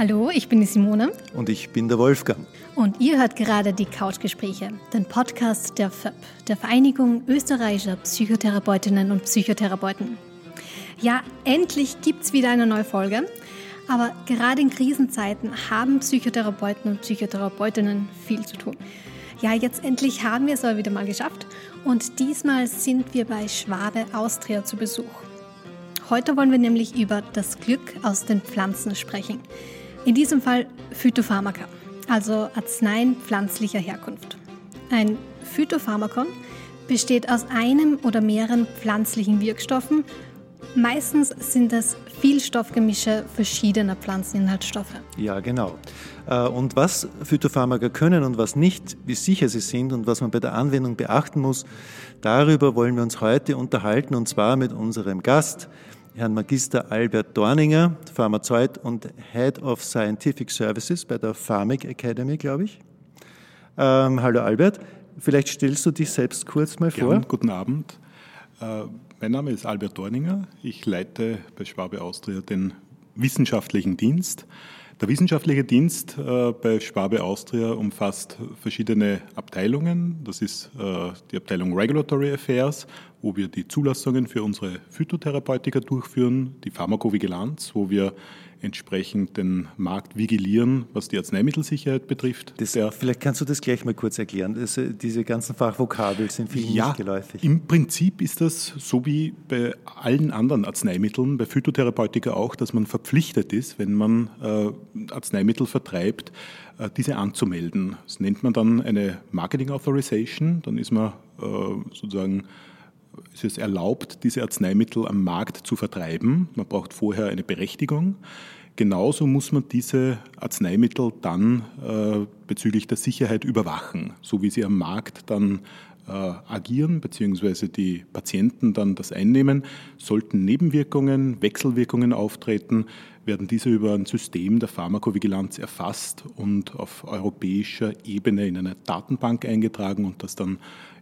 Hallo, ich bin die Simone. Und ich bin der Wolfgang. Und ihr hört gerade die Couchgespräche, den Podcast der FÖP, der Vereinigung österreichischer Psychotherapeutinnen und Psychotherapeuten. Ja, endlich gibt es wieder eine neue Folge. Aber gerade in Krisenzeiten haben Psychotherapeuten und Psychotherapeutinnen viel zu tun. Ja, jetzt endlich haben wir es aber wieder mal geschafft. Und diesmal sind wir bei Schwabe Austria zu Besuch. Heute wollen wir nämlich über das Glück aus den Pflanzen sprechen. In diesem Fall Phytopharmaka, also Arzneien pflanzlicher Herkunft. Ein Phytopharmakon besteht aus einem oder mehreren pflanzlichen Wirkstoffen. Meistens sind es Vielstoffgemische verschiedener Pflanzeninhaltsstoffe. Ja, genau. Äh, und was Phytopharmaka können und was nicht, wie sicher sie sind und was man bei der Anwendung beachten muss, darüber wollen wir uns heute unterhalten und zwar mit unserem Gast, Herrn Magister Albert Dorninger, Pharmazeut und Head of Scientific Services bei der Pharmac Academy, glaube ich. Ähm, hallo Albert, vielleicht stellst du dich selbst kurz mal Gern, vor. Guten Abend. Äh, mein Name ist Albert Dorninger. Ich leite bei Schwabe Austria den wissenschaftlichen Dienst. Der wissenschaftliche Dienst äh, bei Schwabe Austria umfasst verschiedene Abteilungen. Das ist äh, die Abteilung Regulatory Affairs, wo wir die Zulassungen für unsere Phytotherapeutika durchführen, die Pharmakovigilanz, wo wir entsprechend den Markt vigilieren, was die Arzneimittelsicherheit betrifft. Das, vielleicht kannst du das gleich mal kurz erklären. Das, äh, diese ganzen Fachvokabel sind vielen ja, nicht geläufig. Im Prinzip ist das so wie bei allen anderen Arzneimitteln, bei Phytotherapeutika auch, dass man verpflichtet ist, wenn man äh, Arzneimittel vertreibt, äh, diese anzumelden. Das nennt man dann eine Marketing Authorization. Dann ist man äh, sozusagen es ist erlaubt, diese Arzneimittel am Markt zu vertreiben. Man braucht vorher eine Berechtigung. Genauso muss man diese Arzneimittel dann äh, bezüglich der Sicherheit überwachen, so wie sie am Markt dann äh, agieren, beziehungsweise die Patienten dann das einnehmen. Sollten Nebenwirkungen, Wechselwirkungen auftreten, werden diese über ein System der Pharmakovigilanz erfasst und auf europäischer Ebene in eine Datenbank eingetragen und das dann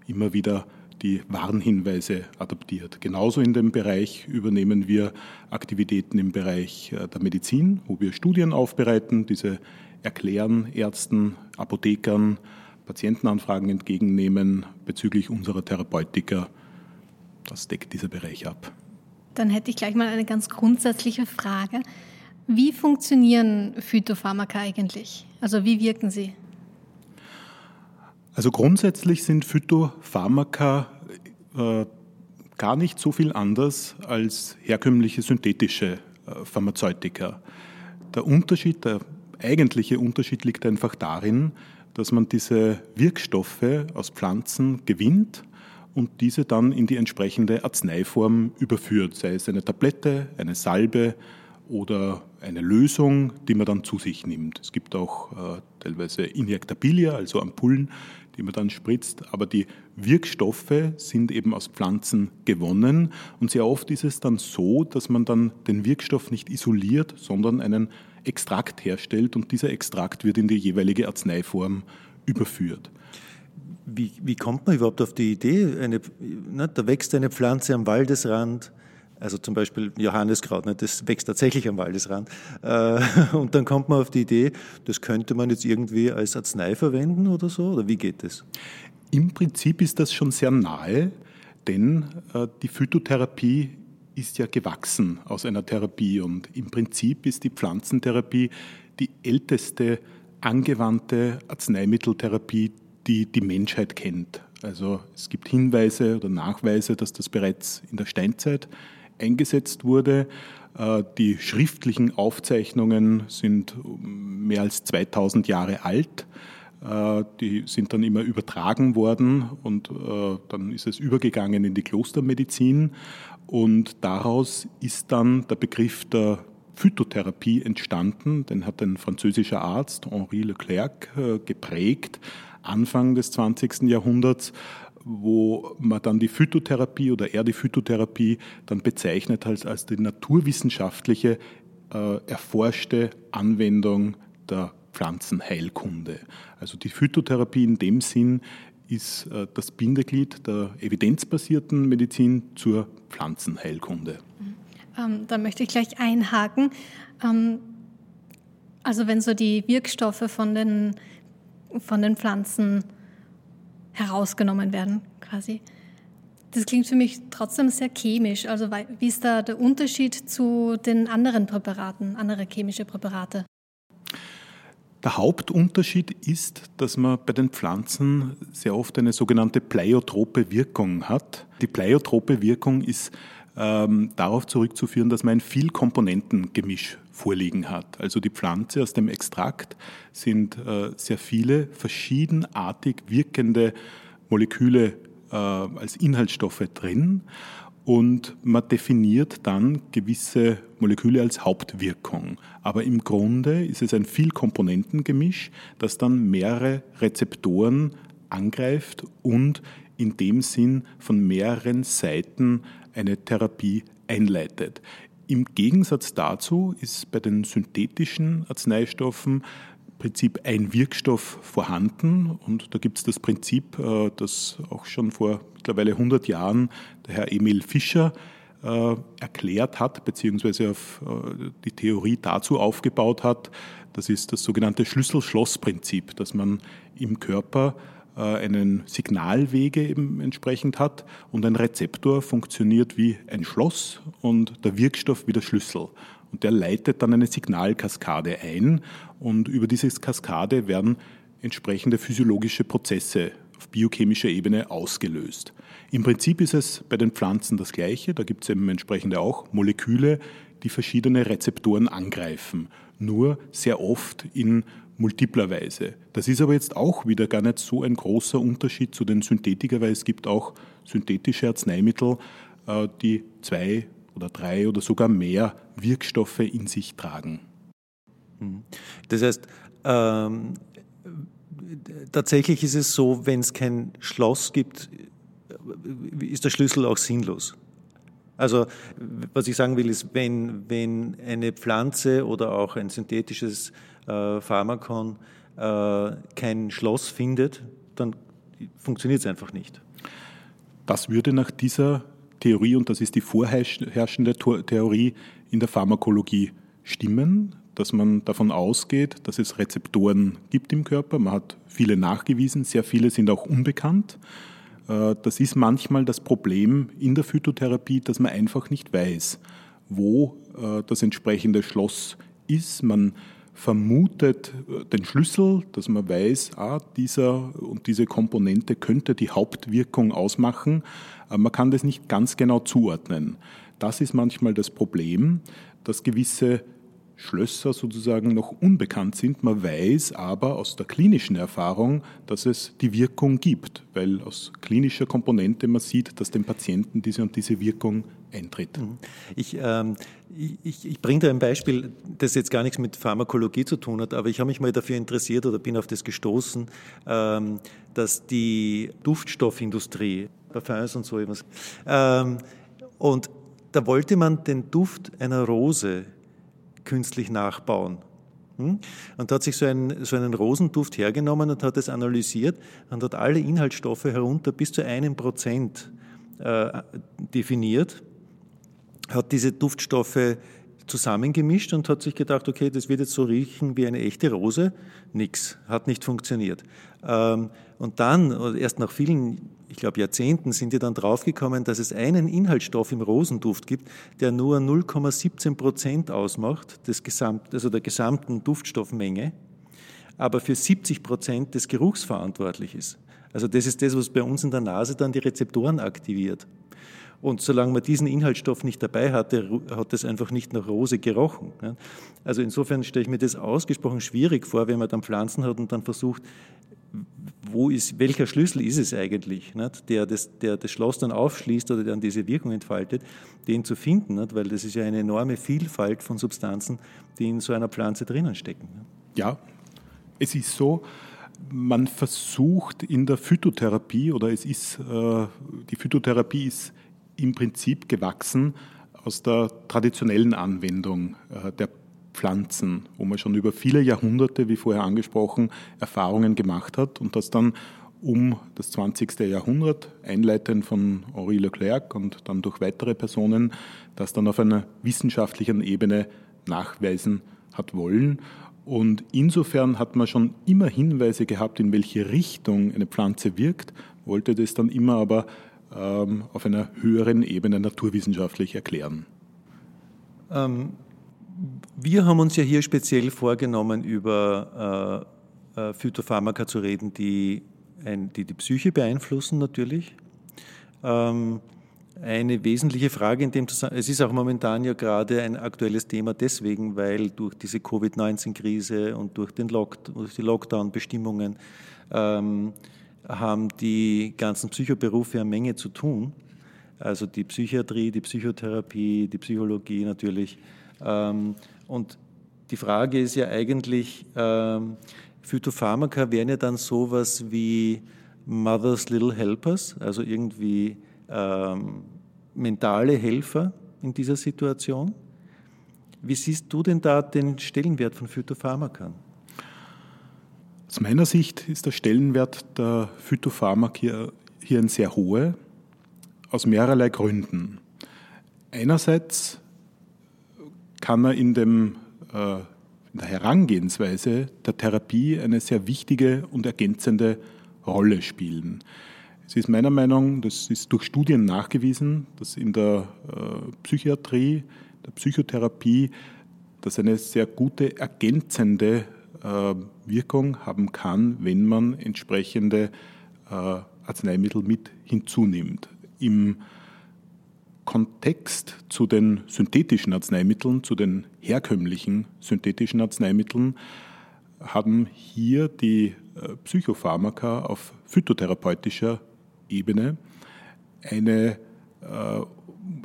immer wieder die Warnhinweise adaptiert. Genauso in dem Bereich übernehmen wir Aktivitäten im Bereich äh, der Medizin, wo wir Studien aufbereiten, diese erklären Ärzten, Apothekern, Patientenanfragen entgegennehmen bezüglich unserer Therapeutika. Das deckt dieser Bereich ab. Dann hätte ich gleich mal eine ganz grundsätzliche Frage. Wie funktionieren Phytopharmaka eigentlich? Also wie wirken sie? Also grundsätzlich sind Phytopharmaka äh, gar nicht so viel anders als herkömmliche synthetische äh, Pharmazeutika. Der Unterschied, der eigentliche Unterschied liegt einfach darin, dass man diese Wirkstoffe aus Pflanzen gewinnt und diese dann in die entsprechende Arzneiform überführt, sei es eine Tablette, eine Salbe oder eine Lösung, die man dann zu sich nimmt. Es gibt auch äh, teilweise Injektabilia, also Ampullen, die man dann spritzt. Aber die Wirkstoffe sind eben aus Pflanzen gewonnen. Und sehr oft ist es dann so, dass man dann den Wirkstoff nicht isoliert, sondern einen Extrakt herstellt und dieser Extrakt wird in die jeweilige Arzneiform überführt. Wie, wie kommt man überhaupt auf die Idee? Eine, ne, da wächst eine Pflanze am Waldesrand, also zum Beispiel Johanneskraut, ne, das wächst tatsächlich am Waldesrand. Äh, und dann kommt man auf die Idee, das könnte man jetzt irgendwie als Arznei verwenden oder so, oder wie geht das? Im Prinzip ist das schon sehr nahe, denn äh, die Phytotherapie ist ja gewachsen aus einer Therapie und im Prinzip ist die Pflanzentherapie die älteste angewandte Arzneimitteltherapie, die die Menschheit kennt. Also es gibt Hinweise oder Nachweise, dass das bereits in der Steinzeit eingesetzt wurde. Äh, die schriftlichen Aufzeichnungen sind mehr als 2000 Jahre alt. Äh, die sind dann immer übertragen worden und äh, dann ist es übergegangen in die Klostermedizin und daraus ist dann der Begriff der Phytotherapie entstanden. Den hat ein französischer Arzt, Henri Leclerc, geprägt, Anfang des 20. Jahrhunderts wo man dann die Phytotherapie oder er die Phytotherapie dann bezeichnet als, als die naturwissenschaftliche äh, erforschte Anwendung der Pflanzenheilkunde. Also die Phytotherapie in dem Sinn ist äh, das Bindeglied der evidenzbasierten Medizin zur Pflanzenheilkunde. Ähm, da möchte ich gleich einhaken. Ähm, Also wenn so die Wirkstoffe von den, von den Pflanzen herausgenommen werden, quasi. Das klingt für mich trotzdem sehr chemisch. Also wie ist da der Unterschied zu den anderen Präparaten, andere chemische Präparate? Der Hauptunterschied ist, dass man bei den Pflanzen sehr oft eine sogenannte pleiotrope Wirkung hat. Die pleiotrope Wirkung ist ähm, darauf zurückzuführen, dass man ein Vielkomponentengemisch vorliegen hat. Also die Pflanze aus dem Extrakt sind äh, sehr viele verschiedenartig wirkende Moleküle äh, als Inhaltsstoffe drin und man definiert dann gewisse Moleküle als Hauptwirkung. Aber im Grunde ist es ein Vielkomponentengemisch, das dann mehrere Rezeptoren angreift und in dem Sinn von mehreren Seiten eine Therapie einleitet. Im Gegensatz dazu ist bei den synthetischen Arzneistoffen Prinzip ein Wirkstoff vorhanden und da gibt es das Prinzip, äh, das auch schon vor mittlerweile 100 Jahren der Herr Emil Fischer äh, erklärt hat, beziehungsweise auf äh, die Theorie dazu aufgebaut hat. Das ist das sogenannte Schlüssel-Schloss-Prinzip, dass man im Körper einen Signalwege eben entsprechend hat und ein Rezeptor funktioniert wie ein Schloss und der Wirkstoff wie der Schlüssel. Und der leitet dann eine Signalkaskade ein und über diese Kaskade werden entsprechende physiologische Prozesse auf biochemischer Ebene ausgelöst. Im Prinzip ist es bei den Pflanzen das Gleiche. Da gibt es eben entsprechende auch Moleküle, die verschiedene Rezeptoren angreifen. Nur sehr oft in multipler Weise. Das ist aber jetzt auch wieder gar nicht so ein großer Unterschied zu den Synthetika, weil es gibt auch synthetische Arzneimittel, äh, die zwei oder drei oder sogar mehr Wirkstoffe in sich tragen. Mhm. Das heißt, ähm, tatsächlich ist es so, wenn es kein Schloss gibt, ist der Schlüssel auch sinnlos. Also was ich sagen will, ist, wenn, wenn eine Pflanze oder auch ein synthetisches äh, Pharmakon äh, kein Schloss findet, dann funktioniert es einfach nicht. Das würde nach dieser Theorie, und das ist die vorherrschende Theorie in der Pharmakologie, stimmen, dass man davon ausgeht, dass es Rezeptoren gibt im Körper. Man hat viele nachgewiesen, sehr viele sind auch unbekannt. Äh, das ist manchmal das Problem in der Phytotherapie, dass man einfach nicht weiß, wo äh, das entsprechende Schloss ist. Man vermutet äh, den Schlüssel, dass man weiß, ah, dieser und diese Komponente könnte die Hauptwirkung ausmachen. Man kann das nicht ganz genau zuordnen. Das ist manchmal das Problem, dass gewisse Schlösser sozusagen noch unbekannt sind. Man weiß aber aus der klinischen Erfahrung, dass es die Wirkung gibt, weil aus klinischer Komponente man sieht, dass dem Patienten diese und diese Wirkung eintritt. Mhm. Ich, ähm, ich, ich bringe da ein Beispiel, das jetzt gar nichts mit Pharmakologie zu tun hat, aber ich habe mich mal dafür interessiert oder bin auf das gestoßen, ähm, dass die Duftstoffindustrie, Parfums und so etwas, ähm, und da wollte man den Duft einer Rose künstlich nachbauen. Hm? Und hat sich so einen, so einen Rosenduft hergenommen und hat es analysiert und hat alle Inhaltsstoffe herunter bis zu einem Prozent äh, definiert, hat diese Duftstoffe zusammengemischt und hat sich gedacht, okay, das wird jetzt so riechen wie eine echte Rose. Nix, hat nicht funktioniert. Ähm, und dann, erst nach vielen ich glaube, Jahrzehnten sind die dann draufgekommen, dass es einen Inhaltsstoff im Rosenduft gibt, der nur 0,17 Prozent ausmacht, des Gesamt, also der gesamten Duftstoffmenge, aber für 70 Prozent des Geruchs verantwortlich ist. Also das ist das, was bei uns in der Nase dann die Rezeptoren aktiviert. Und solange man diesen Inhaltsstoff nicht dabei hatte, hat es einfach nicht nach Rose gerochen. Also insofern stelle ich mir das ausgesprochen schwierig vor, wenn man dann Pflanzen hat und dann versucht, wo ist, welcher Schlüssel ist es eigentlich? Der, das, der das Schloss dann aufschließt oder dann diese Wirkung entfaltet, den zu finden, weil das ist ja eine enorme Vielfalt von Substanzen, die in so einer Pflanze drinnen stecken. Ja, es ist so, man versucht in der Phytotherapie oder es ist, äh, die Phytotherapie ist im Prinzip gewachsen aus der traditionellen Anwendung äh, der Pflanzen, wo man schon über viele Jahrhunderte, wie vorher angesprochen, Erfahrungen gemacht hat und das dann um das 20. Jahrhundert, einleitend von Henri Leclerc und dann durch weitere Personen, das dann auf einer wissenschaftlichen Ebene nachweisen hat wollen. Und insofern hat man schon immer Hinweise gehabt, in welche Richtung eine Pflanze wirkt, wollte das dann immer aber ähm, auf einer höheren Ebene naturwissenschaftlich erklären. Ähm, wir haben uns ja hier speziell vorgenommen, über äh, äh, Phytopharmaka zu reden, die, ein, die die Psyche beeinflussen natürlich. Ähm, eine wesentliche Frage in dem Zusammenhang, es ist auch momentan ja gerade ein aktuelles Thema deswegen, weil durch diese Covid-19-Krise und durch, den Lock, durch die Lockdown-Bestimmungen ähm, haben die ganzen Psychoberufe eine Menge zu tun. Also die Psychiatrie, die Psychotherapie, die Psychologie natürlich. Ähm, und die Frage ist ja eigentlich, ähm, Phytopharmaka wären ja dann sowas wie Mother's Little Helpers, also irgendwie ähm, mentale Helfer in dieser Situation. Wie siehst du denn da den Stellenwert von Phytopharmaka? Aus meiner Sicht ist der Stellenwert der Phytopharmaka hier, hier ein sehr hoher, aus mehrerlei Gründen. Einerseits kann er in, dem, äh, in der Herangehensweise der Therapie eine sehr wichtige und ergänzende Rolle spielen. Es ist meiner Meinung, das ist durch Studien nachgewiesen, dass in der äh, Psychiatrie, der Psychotherapie, das eine sehr gute ergänzende Wirkung haben kann, wenn man entsprechende äh, Arzneimittel mit hinzunimmt. Im Kontext zu den synthetischen Arzneimitteln, zu den herkömmlichen synthetischen Arzneimitteln, haben hier die Psychopharmaka auf phytotherapeutischer Ebene eine äh,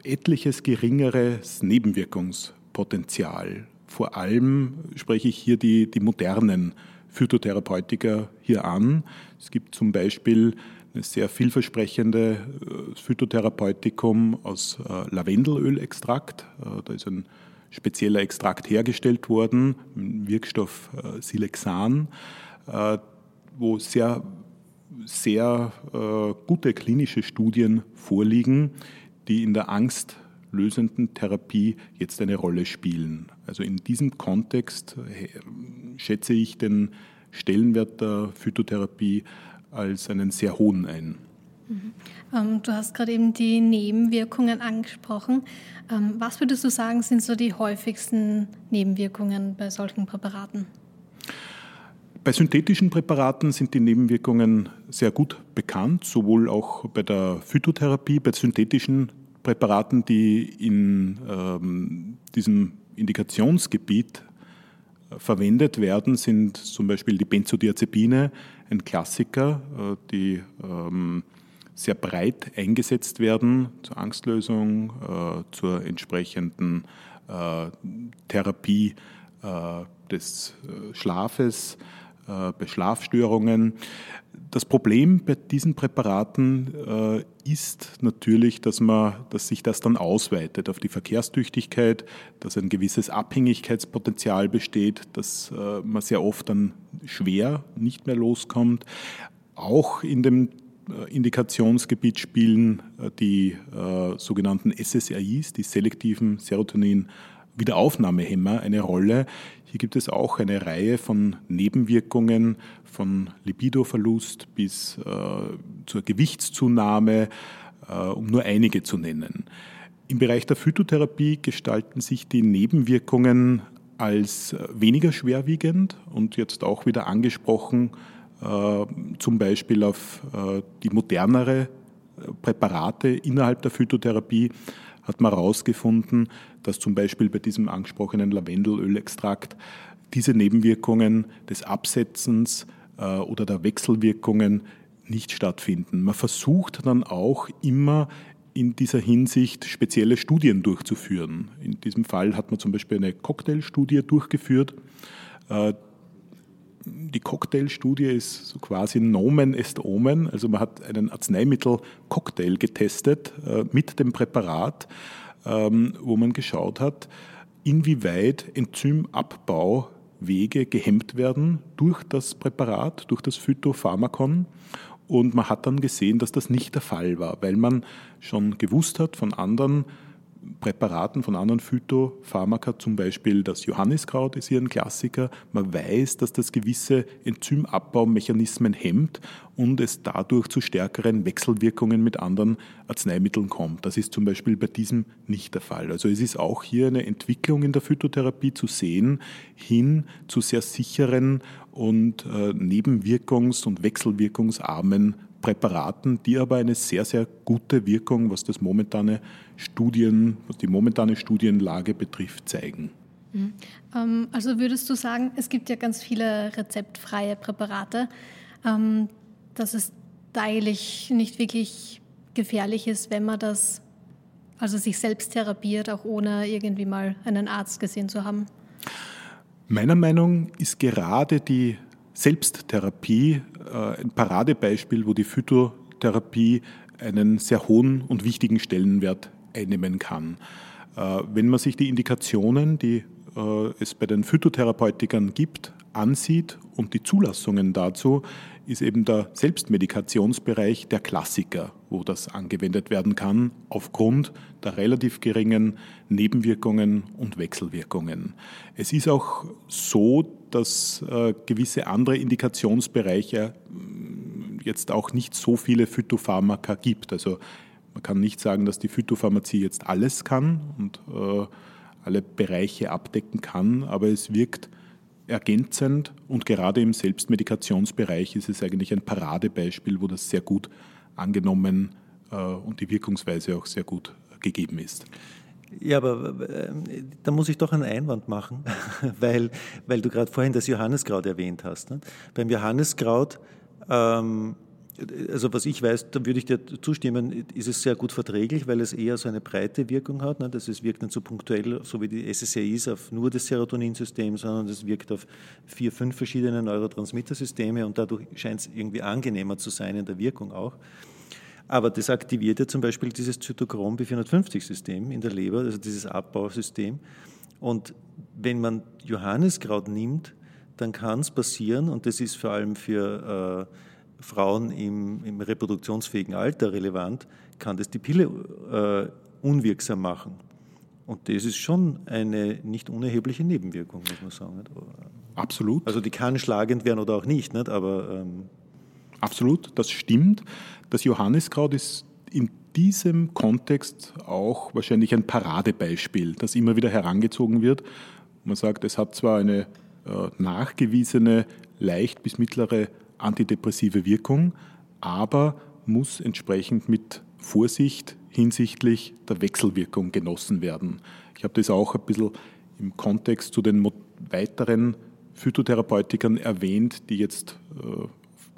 etliches geringeres Nebenwirkungspotenzial. Vor allem spreche ich hier die, die modernen Phytotherapeutika hier an. Es gibt zum Beispiel eine sehr vielversprechende äh, Phytotherapeutikum aus äh, Lavendelölextrakt. Äh, da ist ein spezieller Extrakt hergestellt worden, Wirkstoff Silexan, wo sehr sehr gute klinische Studien vorliegen, die in der angstlösenden Therapie jetzt eine Rolle spielen. Also in diesem Kontext äh, schätze ich den Stellenwert der Phytotherapie als einen sehr hohen ein. Mhm. Ähm, du hast gerade eben die Nebenwirkungen angesprochen. Ähm, was würdest du sagen, sind so die häufigsten Nebenwirkungen bei solchen Präparaten? Bei synthetischen Präparaten sind die Nebenwirkungen sehr gut bekannt, sowohl auch bei der Phytotherapie, bei synthetischen Präparaten, die in ähm, diesem Indikationsgebiet äh, verwendet werden, sind zum Beispiel die Benzodiazepine, ein Klassiker, äh, die ähm, sehr breit eingesetzt werden zur Angstlösung, äh, zur entsprechenden äh, Therapie äh, des Schlafes, bei Schlafstörungen. Das Problem bei diesen Präparaten äh, ist natürlich, dass, man, dass sich das dann ausweitet auf die Verkehrstüchtigkeit, dass ein gewisses Abhängigkeitspotenzial besteht, dass äh, man sehr oft dann schwer nicht mehr loskommt. Auch in dem Indikationsgebiet spielen die sogenannten SSRIs, die selektiven Serotonin Wiederaufnahmehemmer eine Rolle. Hier gibt es auch eine Reihe von Nebenwirkungen, von Libidoverlust bis äh, zur Gewichtszunahme, äh, um nur einige zu nennen. Im Bereich der Phytotherapie gestalten sich die Nebenwirkungen als äh, weniger schwerwiegend und jetzt auch wieder angesprochen, äh, zum Beispiel auf äh, die modernere Präparate innerhalb der Phytotherapie hat man herausgefunden, dass zum Beispiel bei diesem angesprochenen Lavendelölextrakt diese Nebenwirkungen des Absetzens äh, oder der Wechselwirkungen nicht stattfinden. Man versucht dann auch immer in dieser Hinsicht spezielle Studien durchzuführen. In diesem Fall hat man zum Beispiel eine Cocktailstudie durchgeführt. Äh, die Cocktailstudie ist so quasi Nomen est Omen. Also man hat einen Arzneimittel-Cocktail getestet äh, mit dem Präparat, ähm, wo man geschaut hat, inwieweit Enzymabbauwege gehemmt werden durch das Präparat, durch das Phytopharmakon. Und man hat dann gesehen, dass das nicht der Fall war, weil man schon gewusst hat von anderen Präparaten, von anderen Phytopharmaka, zum Beispiel das Johanniskraut ist hier ein Klassiker. Man weiß, dass das gewisse Enzymabbaumechanismen hemmt und es dadurch zu stärkeren Wechselwirkungen mit anderen Arzneimitteln kommt. Das ist zum Beispiel bei diesem nicht der Fall. Also es ist auch hier eine Entwicklung in der Phytotherapie zu sehen, hin zu sehr sicheren und äh, nebenwirkungs- und wechselwirkungsarmen Präparaten, die aber eine sehr, sehr gute Wirkung, was das momentane Studien, was die momentane Studienlage betrifft, zeigen. Mhm. Ähm, also würdest du sagen, es gibt ja ganz viele rezeptfreie Präparate, ähm, dass es da eigentlich nicht wirklich gefährlich ist, wenn man das, also sich selbst therapiert, auch ohne irgendwie mal einen Arzt gesehen zu haben? Meiner Meinung ist gerade die Selbsttherapie äh, ein Paradebeispiel, wo die Phytotherapie einen sehr hohen und wichtigen Stellenwert einnehmen kann. Äh, wenn man sich die Indikationen, die äh, es bei den Phytotherapeutikern gibt, ansieht und die Zulassungen dazu, ist eben der Selbstmedikationsbereich der Klassiker, wo das angewendet werden kann, aufgrund der relativ geringen Nebenwirkungen und Wechselwirkungen. Es ist auch so, dass äh, gewisse andere Indikationsbereiche mm, jetzt auch nicht so viele Phytopharmaka gibt. Also man kann nicht sagen, dass die Phytopharmazie jetzt alles kann und äh, alle Bereiche abdecken kann, aber es wirkt ergänzend und gerade im Selbstmedikationsbereich ist es eigentlich ein Paradebeispiel, wo das sehr gut angenommen äh, und die Wirkungsweise auch sehr gut gegeben ist. Ja, aber äh, da muss ich doch einen Einwand machen, weil, weil du gerade vorhin das Johanneskraut erwähnt hast. Ne? Beim Johanneskraut ähm, also was ich weiß, da würde ich dir zustimmen, ist es sehr gut verträglich, weil es eher so eine breite Wirkung hat. Ne? Das es wirkt nicht so punktuell, so wie die SSRIs, auf nur das Serotoninsystem, sondern es wirkt auf vier, fünf verschiedene Neurotransmittersysteme und dadurch scheint es irgendwie angenehmer zu sein in der Wirkung auch. Aber das aktiviert ja zum Beispiel dieses Zytochrom B450-System in der Leber, also dieses Abbausystem. Und wenn man Johanniskraut nimmt, dann kann es passieren, und das ist vor allem für äh, Frauen im, im, reproduktionsfähigen Alter relevant, kann das die Pille äh, unwirksam machen. Und das ist schon eine nicht unerhebliche Nebenwirkung, muss man sagen. Nicht? Absolut. Also die kann schlagend werden oder auch nicht, nicht? aber... Ähm Absolut, das stimmt. Das Johanniskraut ist in diesem Kontext auch wahrscheinlich ein Paradebeispiel, das immer wieder herangezogen wird. Man sagt, es hat zwar eine äh, nachgewiesene leicht bis mittlere antidepressive Wirkung, aber muss entsprechend mit Vorsicht hinsichtlich der Wechselwirkung genossen werden. Ich habe das auch ein bisschen im Kontext zu den weiteren Phytotherapeutikern erwähnt, die jetzt äh,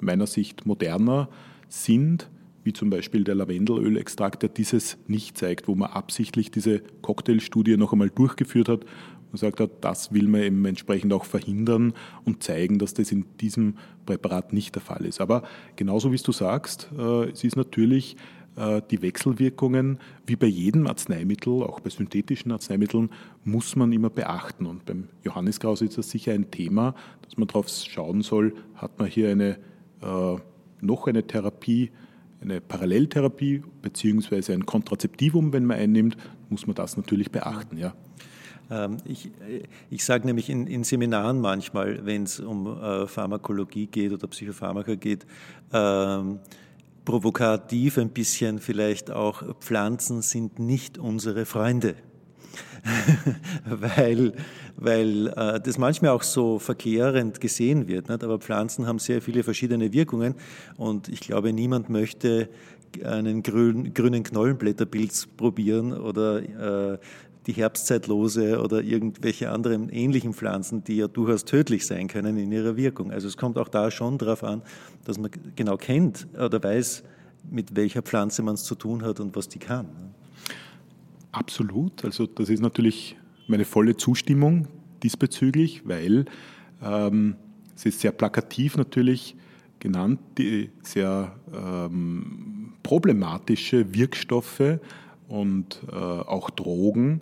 meiner Sicht moderner sind, wie zum Beispiel der Lavendelölextrakt, der dieses nicht zeigt, wo man absichtlich diese Cocktailstudie noch einmal durchgeführt hat und sagt hat, das will man eben entsprechend auch verhindern und zeigen, dass das in diesem Präparat nicht der Fall ist. Aber genauso wie du sagst, äh, es ist natürlich äh, die Wechselwirkungen, wie bei jedem Arzneimittel, auch bei synthetischen Arzneimitteln, muss man immer beachten. Und beim Johanniskraus ist das sicher ein Thema, dass man darauf schauen soll, hat man hier eine, noch eine Therapie, eine Paralleltherapie beziehungsweise ein Kontrazeptivum, wenn man einnimmt, muss man das natürlich beachten. Ja. Ähm, ich, ich sage nämlich in, in, Seminaren manchmal, wenn es um äh, Pharmakologie geht oder Psychopharmaka geht, ähm, provokativ ein bisschen vielleicht auch, Pflanzen sind nicht unsere Freunde. weil weil äh, das manchmal auch so verklärend gesehen wird. Nicht? Aber Pflanzen haben sehr viele verschiedene Wirkungen und ich glaube, niemand möchte einen grün, grünen Knollenblätterpilz probieren oder äh, die Herbstzeitlose oder irgendwelche anderen ähnlichen Pflanzen, die ja durchaus tödlich sein können in ihrer Wirkung. Also es kommt auch da schon darauf an, dass man genau kennt oder weiß, mit welcher Pflanze man es zu tun hat und was die kann. Absolut. Also das ist natürlich meine volle Zustimmung diesbezüglich, weil ähm, es ist sehr plakativ natürlich genannt, die sehr ähm, problematische Wirkstoffe und äh, auch Drogen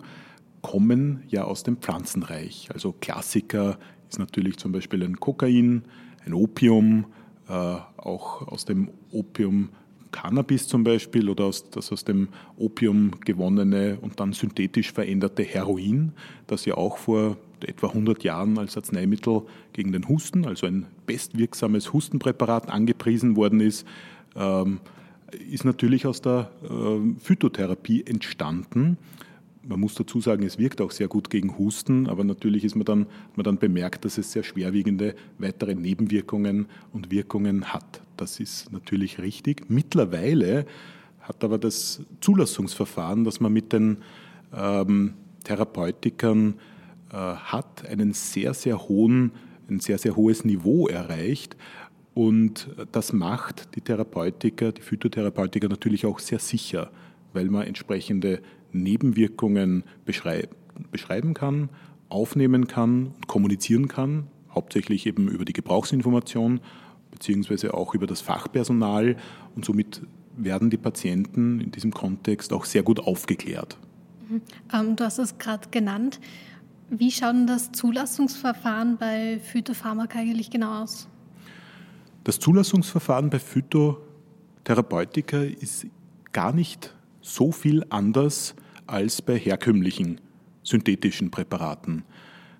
kommen ja aus dem Pflanzenreich. Also Klassiker ist natürlich zum Beispiel ein Kokain, ein Opium, äh, auch aus dem Opium Cannabis zum Beispiel oder aus, das aus dem Opium gewonnene und dann synthetisch veränderte Heroin, das ja auch vor etwa 100 Jahren als Arzneimittel gegen den Husten, also ein bestwirksames Hustenpräparat angepriesen worden ist, ähm, ist natürlich aus der äh, Phytotherapie entstanden. Man muss dazu sagen, es wirkt auch sehr gut gegen Husten, aber natürlich ist man dann, man dann bemerkt, dass es sehr schwerwiegende weitere Nebenwirkungen und Wirkungen hat. Das ist natürlich richtig. Mittlerweile hat aber das Zulassungsverfahren, das man mit den ähm, Therapeutikern äh, hat, einen sehr, sehr hohen, ein sehr, sehr hohes Niveau erreicht. Und das macht die Therapeutiker, die Phytotherapeutiker natürlich auch sehr sicher, weil man entsprechende Nebenwirkungen beschreiben kann, aufnehmen kann und kommunizieren kann, hauptsächlich eben über die Gebrauchsinformation beziehungsweise auch über das Fachpersonal und somit werden die Patienten in diesem Kontext auch sehr gut aufgeklärt. Mhm. Ähm, du hast es gerade genannt. Wie schaut denn das Zulassungsverfahren bei Phytopharmaka eigentlich genau aus? Das Zulassungsverfahren bei Phytotherapeutika ist gar nicht so viel anders als bei herkömmlichen synthetischen Präparaten.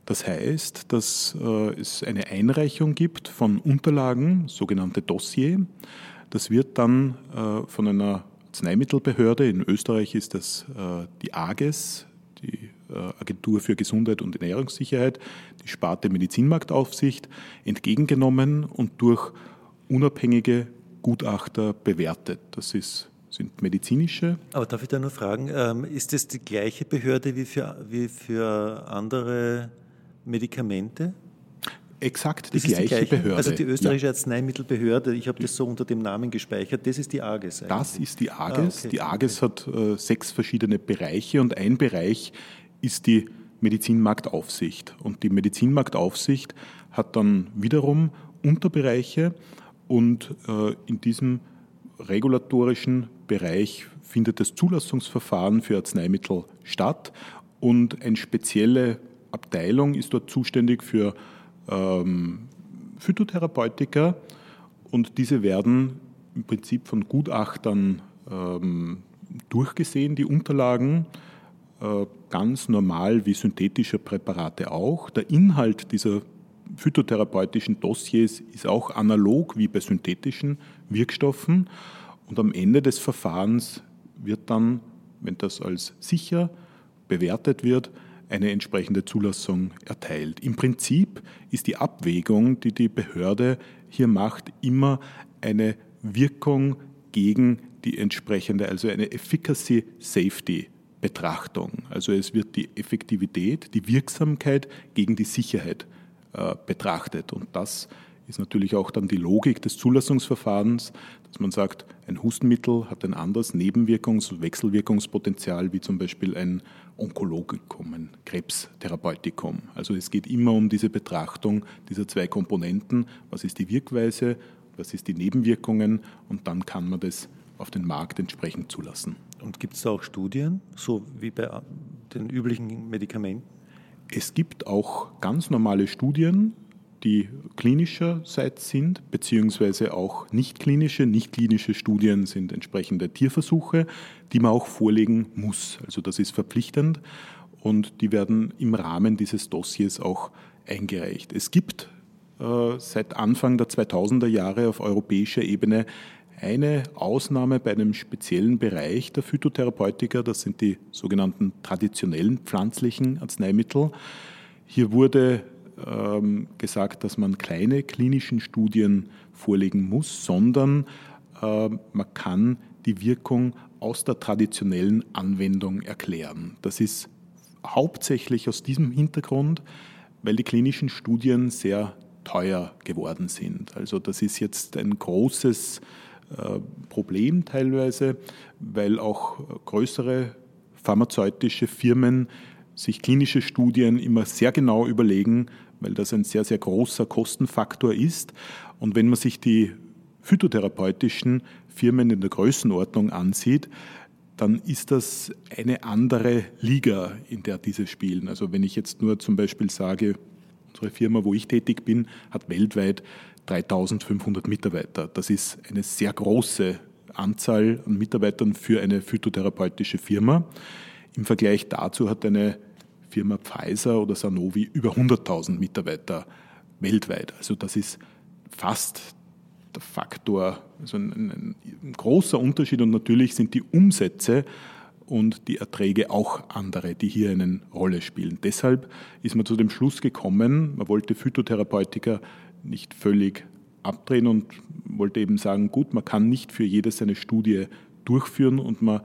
Das heißt, dass äh, es eine Einreichung gibt von Unterlagen, sogenannte Dossier. Das wird dann äh, von einer Arzneimittelbehörde, in Österreich ist das äh, die AGES, die Agentur für Gesundheit und Ernährungssicherheit, die Sparte Medizinmarktaufsicht, entgegengenommen und durch unabhängige Gutachter bewertet. Das ist, sind medizinische. Aber darf ich da nur fragen, ähm, ist das die gleiche Behörde wie für, wie für andere Medikamente? Exakt die gleiche, die gleiche, Behörde. Also die österreichische ja. Arzneimittelbehörde, ich habe das so unter dem Namen gespeichert, das ist die AGES. Eigentlich. Das ist die AGES. Ah, okay. Die AGES hat äh, sechs verschiedene Bereiche und ein Bereich ist die Medizinmarktaufsicht. Und die Medizinmarktaufsicht hat dann wiederum Unterbereiche und äh, in diesem regulatorischen Bereich findet das Zulassungsverfahren für Arzneimittel statt und eine spezielle Abteilung ist dort zuständig für ähm, Phytotherapeutika und diese werden im Prinzip von Gutachtern ähm, durchgesehen, die Unterlagen, äh, ganz normal wie synthetische Präparate auch. Der Inhalt dieser phytotherapeutischen Dossiers ist auch analog wie bei synthetischen Wirkstoffen und am Ende des Verfahrens wird dann, wenn das als sicher bewertet wird, eine entsprechende Zulassung erteilt. Im Prinzip ist die Abwägung, die die Behörde hier macht, immer eine Wirkung gegen die entsprechende, also eine Efficacy Safety Betrachtung. Also es wird die Effektivität, die Wirksamkeit gegen die Sicherheit betrachtet. Und das ist natürlich auch dann die Logik des Zulassungsverfahrens, dass man sagt, ein Hustenmittel hat ein anderes Nebenwirkungs- und Wechselwirkungspotenzial wie zum Beispiel ein Onkologikum, ein Krebstherapeutikum. Also es geht immer um diese Betrachtung dieser zwei Komponenten. Was ist die Wirkweise, was ist die Nebenwirkungen und dann kann man das auf den Markt entsprechend zulassen. Und gibt es da auch Studien, so wie bei den üblichen Medikamenten? Es gibt auch ganz normale Studien, die klinischerseits sind, beziehungsweise auch nicht klinische. Nicht klinische Studien sind entsprechende Tierversuche, die man auch vorlegen muss. Also das ist verpflichtend und die werden im Rahmen dieses Dossiers auch eingereicht. Es gibt äh, seit Anfang der 2000er Jahre auf europäischer Ebene eine Ausnahme bei einem speziellen Bereich der Phytotherapeutika, das sind die sogenannten traditionellen pflanzlichen Arzneimittel. Hier wurde ähm, gesagt, dass man keine klinischen Studien vorlegen muss, sondern äh, man kann die Wirkung aus der traditionellen Anwendung erklären. Das ist hauptsächlich aus diesem Hintergrund, weil die klinischen Studien sehr teuer geworden sind. Also das ist jetzt ein großes Problem teilweise, weil auch größere pharmazeutische Firmen sich klinische Studien immer sehr genau überlegen, weil das ein sehr, sehr großer Kostenfaktor ist. Und wenn man sich die phytotherapeutischen Firmen in der Größenordnung ansieht, dann ist das eine andere Liga, in der diese spielen. Also wenn ich jetzt nur zum Beispiel sage, unsere Firma, wo ich tätig bin, hat weltweit 3500 Mitarbeiter. Das ist eine sehr große Anzahl an Mitarbeitern für eine phytotherapeutische Firma. Im Vergleich dazu hat eine Firma Pfizer oder Sanofi über 100.000 Mitarbeiter weltweit. Also das ist fast der Faktor, also ein, ein, ein großer Unterschied und natürlich sind die Umsätze und die Erträge auch andere, die hier eine Rolle spielen. Deshalb ist man zu dem Schluss gekommen, man wollte Phytotherapeutika nicht völlig abdrehen und wollte eben sagen, gut, man kann nicht für jedes eine Studie durchführen und man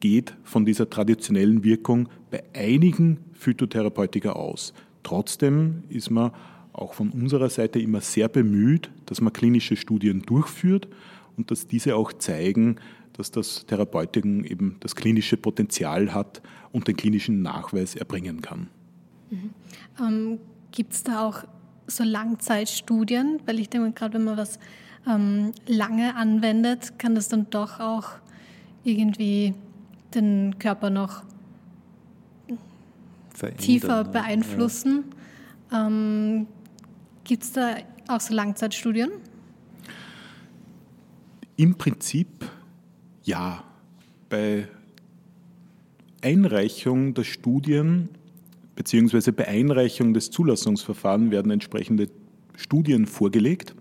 geht von dieser traditionellen Wirkung bei einigen Phytotherapeutika aus. Trotzdem ist man auch von unserer Seite immer sehr bemüht, dass man klinische Studien durchführt und dass diese auch zeigen, dass das Therapeutikum eben das klinische Potenzial hat und den klinischen Nachweis erbringen kann. Mhm. Ähm, Gibt es da auch so Langzeitstudien? Weil ich denke, gerade wenn man was ähm, lange anwendet, kann das dann doch auch irgendwie den Körper noch Verändern, tiefer beeinflussen. Ja. Ähm, Gibt es da auch so Langzeitstudien? Im Prinzip ja. Bei Einreichung der Studien bzw. bei Einreichung des Zulassungsverfahrens werden entsprechende Studien vorgelegt,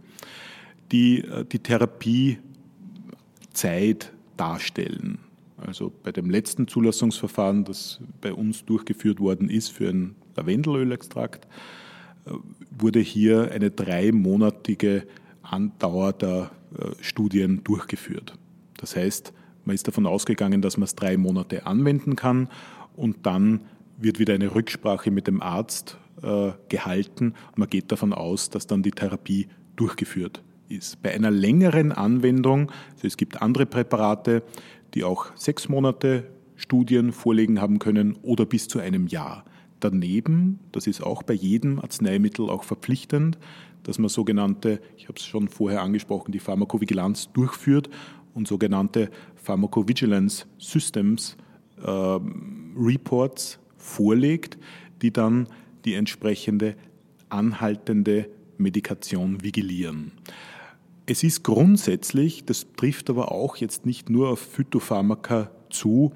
die äh, die Therapiezeit darstellen. Also bei dem letzten Zulassungsverfahren, das bei uns durchgeführt worden ist für ein Lavendelölextrakt, äh, wurde hier eine dreimonatige Andauer der äh, Studien durchgeführt. Das heißt, man ist davon ausgegangen, dass man es drei Monate anwenden kann und dann wird wieder eine Rücksprache mit dem Arzt äh, gehalten man geht davon aus, dass dann die Therapie durchgeführt ist. Bei einer längeren Anwendung, also es gibt andere Präparate, die auch sechs Monate Studien vorlegen haben können oder bis zu einem Jahr. Daneben, das ist auch bei jedem Arzneimittel auch verpflichtend, dass man sogenannte, ich habe es schon vorher angesprochen, die Pharmakovigilanz durchführt und sogenannte Pharmacovigilance Systems äh, Reports vorlegt, die dann die entsprechende anhaltende Medikation vigilieren. Es ist grundsätzlich, das trifft aber auch jetzt nicht nur auf Phytopharmaka zu,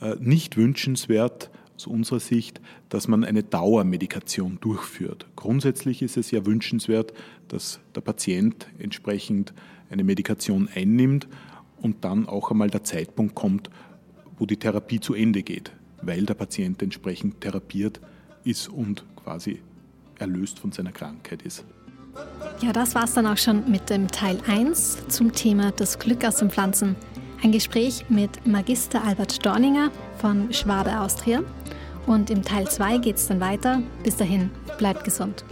äh, nicht wünschenswert aus unserer Sicht, dass man eine Dauermedikation durchführt. Grundsätzlich ist es ja wünschenswert, dass der Patient entsprechend eine Medikation einnimmt und dann auch einmal der Zeitpunkt kommt, wo die Therapie zu Ende geht, weil der Patient entsprechend therapiert ist und quasi erlöst von seiner Krankheit ist. Ja, das war es dann auch schon mit dem Teil 1 zum Thema das Glück aus den Pflanzen. Ein Gespräch mit Magister Albert Dorninger von Schwabe Austria. Und im Teil 2 geht es dann weiter. Bis dahin, bleibt gesund.